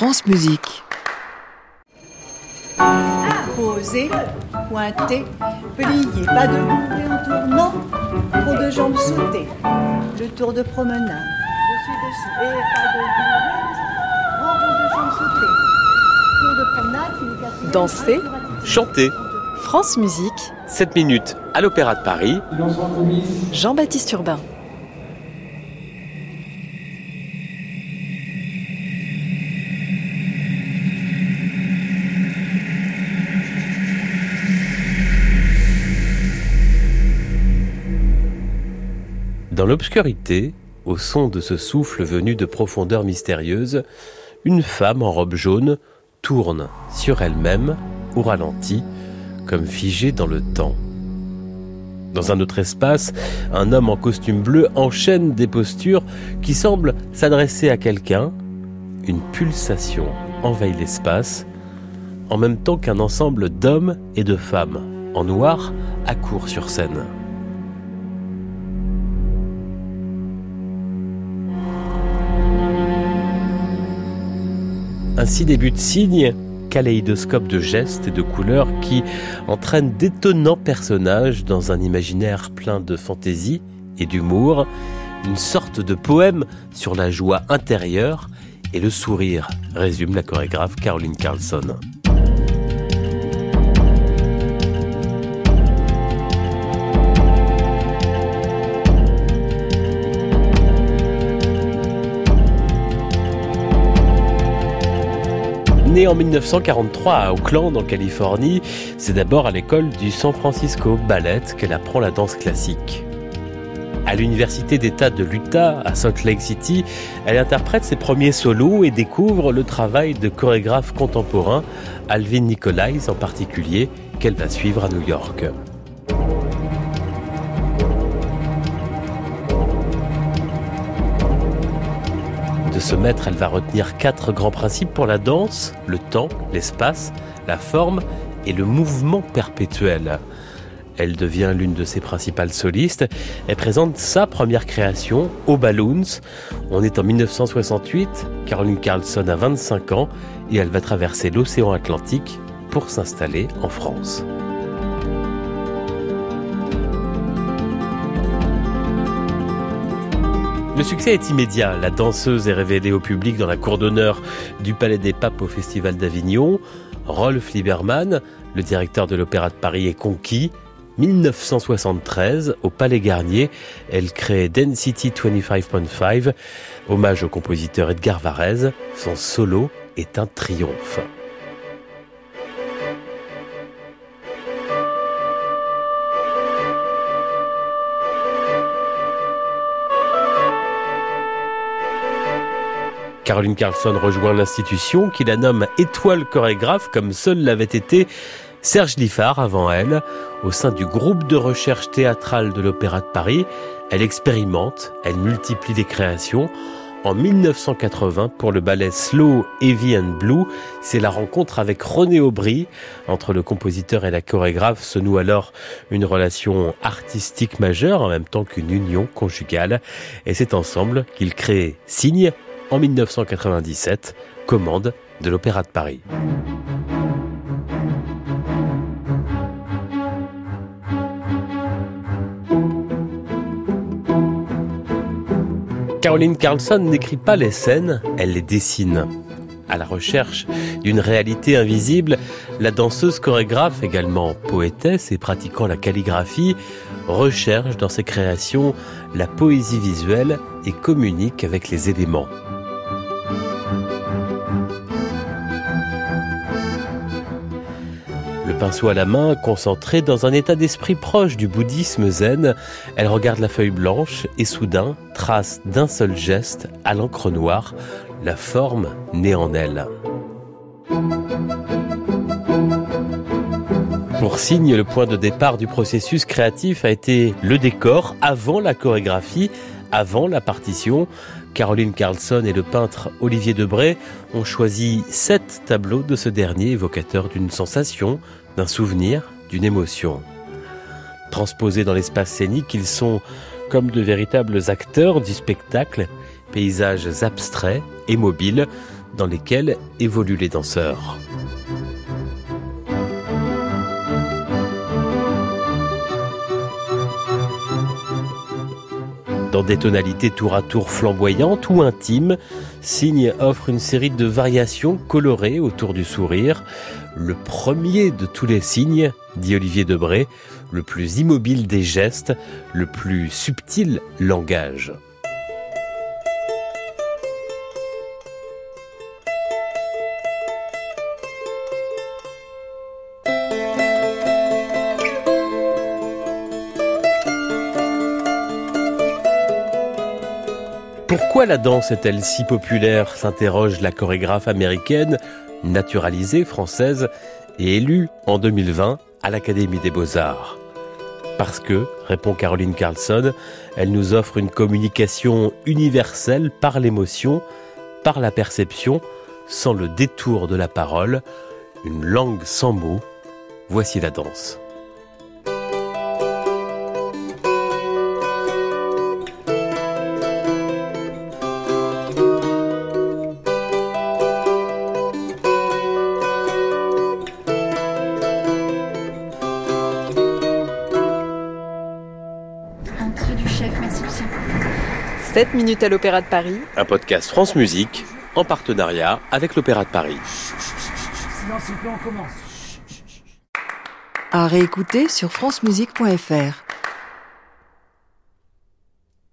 France Musique. Posez, pointez, pliez, pas de boucler en tournant, trop de jambes sautées, le tour de promenade, dessus, dessous, et pas de rond de jambes sautées, tour de promenade, Danser. Chanter. France Musique. 7 minutes à l'Opéra de Paris. Jean-Baptiste Urbain. Dans l'obscurité, au son de ce souffle venu de profondeurs mystérieuses, une femme en robe jaune tourne sur elle-même, au ralenti, comme figée dans le temps. Dans un autre espace, un homme en costume bleu enchaîne des postures qui semblent s'adresser à quelqu'un. Une pulsation envahit l'espace, en même temps qu'un ensemble d'hommes et de femmes en noir accourt sur scène. Ainsi débute Signe, kaléidoscope de gestes et de couleurs qui entraîne d'étonnants personnages dans un imaginaire plein de fantaisie et d'humour, une sorte de poème sur la joie intérieure et le sourire, résume la chorégraphe Caroline Carlson. Née en 1943 à Oakland, en Californie, c'est d'abord à l'école du San Francisco Ballet qu'elle apprend la danse classique. À l'université d'État de l'Utah, à Salt Lake City, elle interprète ses premiers solos et découvre le travail de chorégraphes contemporains, Alvin Nicolais en particulier, qu'elle va suivre à New York. De ce maître, elle va retenir quatre grands principes pour la danse, le temps, l'espace, la forme et le mouvement perpétuel. Elle devient l'une de ses principales solistes et présente sa première création, Aux Balloons. On est en 1968, Caroline Carlson a 25 ans et elle va traverser l'océan Atlantique pour s'installer en France. Le succès est immédiat. La danseuse est révélée au public dans la cour d'honneur du Palais des Papes au Festival d'Avignon. Rolf Lieberman, le directeur de l'Opéra de Paris, est conquis. 1973, au Palais Garnier, elle crée Density 25.5, hommage au compositeur Edgar Varèse. Son solo est un triomphe. Caroline Carlson rejoint l'institution qui la nomme étoile chorégraphe comme seul l'avait été Serge Liffard avant elle. Au sein du groupe de recherche théâtrale de l'Opéra de Paris, elle expérimente, elle multiplie les créations. En 1980, pour le ballet Slow, Heavy and Blue, c'est la rencontre avec René Aubry. Entre le compositeur et la chorégraphe se noue alors une relation artistique majeure en même temps qu'une union conjugale. Et c'est ensemble qu'ils créent Signe en 1997, commande de l'Opéra de Paris. Caroline Carlson n'écrit pas les scènes, elle les dessine. À la recherche d'une réalité invisible, la danseuse chorégraphe, également poétesse et pratiquant la calligraphie, recherche dans ses créations la poésie visuelle et communique avec les éléments. Le pinceau à la main, concentrée dans un état d'esprit proche du bouddhisme zen, elle regarde la feuille blanche et soudain trace d'un seul geste, à l'encre noire, la forme née en elle. Pour Signe, le point de départ du processus créatif a été le décor avant la chorégraphie, avant la partition. Caroline Carlson et le peintre Olivier Debray ont choisi sept tableaux de ce dernier évocateur d'une sensation, d'un souvenir, d'une émotion. Transposés dans l'espace scénique, ils sont comme de véritables acteurs du spectacle, paysages abstraits et mobiles, dans lesquelles évoluent les danseurs. Dans des tonalités tour à tour flamboyantes ou intimes, Signe offre une série de variations colorées autour du sourire. Le premier de tous les signes, dit Olivier Debré, le plus immobile des gestes, le plus subtil langage. Pourquoi la danse est-elle si populaire s'interroge la chorégraphe américaine, naturalisée française et élue en 2020 à l'Académie des beaux-arts? Parce que, répond Caroline Carlson, elle nous offre une communication universelle par l'émotion, par la perception, sans le détour de la parole, une langue sans mots. Voici la danse. 7 minutes à l'Opéra de Paris. Un podcast France Musique en partenariat avec l'Opéra de Paris. À réécouter sur francemusique.fr.